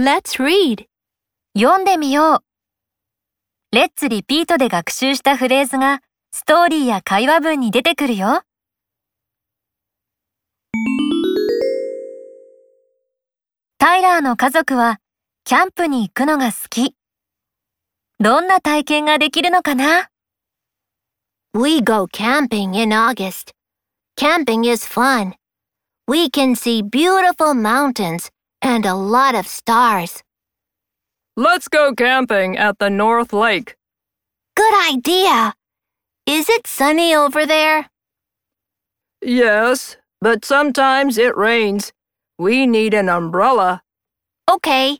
Let's read. 読んでみよう。レッツリピートで学習したフレーズがストーリーや会話文に出てくるよ。タイラーの家族はキャンプに行くのが好き。どんな体験ができるのかな We go camping in August. Camping is fun. We can see beautiful mountains and a lot of stars. Let's go camping at the North Lake. Good idea. Is it sunny over there? Yes, but sometimes it rains. We need an umbrella. Okay.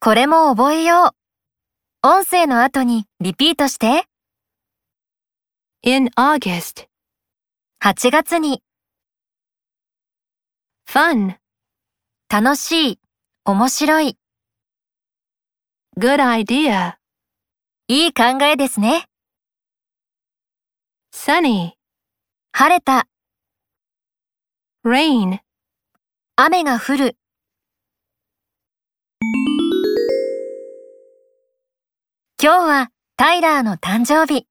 これも覚えよう。音声の後にリピートして。 In August. 8月に Fun. 楽しい、面白い、Good idea. いい考えですね。Sunny. 晴れた、Rain. 雨が降る。今日はタイラーの誕生日。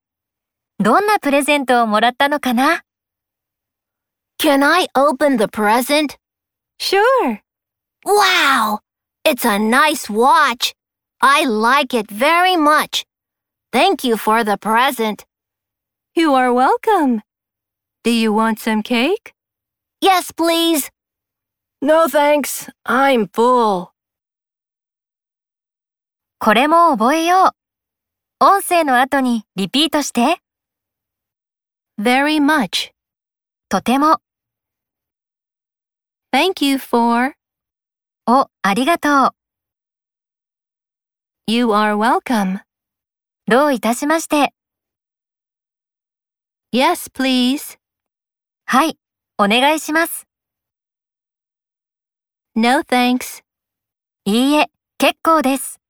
どんなプレゼントをもらったのかな？Can I open the present? Sure. Wow! It's a nice watch. I like it very much. Thank you for the present. You are welcome. Do you want some cake? Yes, please. No thanks. I'm full. これも覚えよう。音声の後にリピートして。 Very much. とても。 Thank you for をありがとう。You are welcome. どういたしまして。Yes, please. はい、お願いします。No, thanks. いいえ、結構です。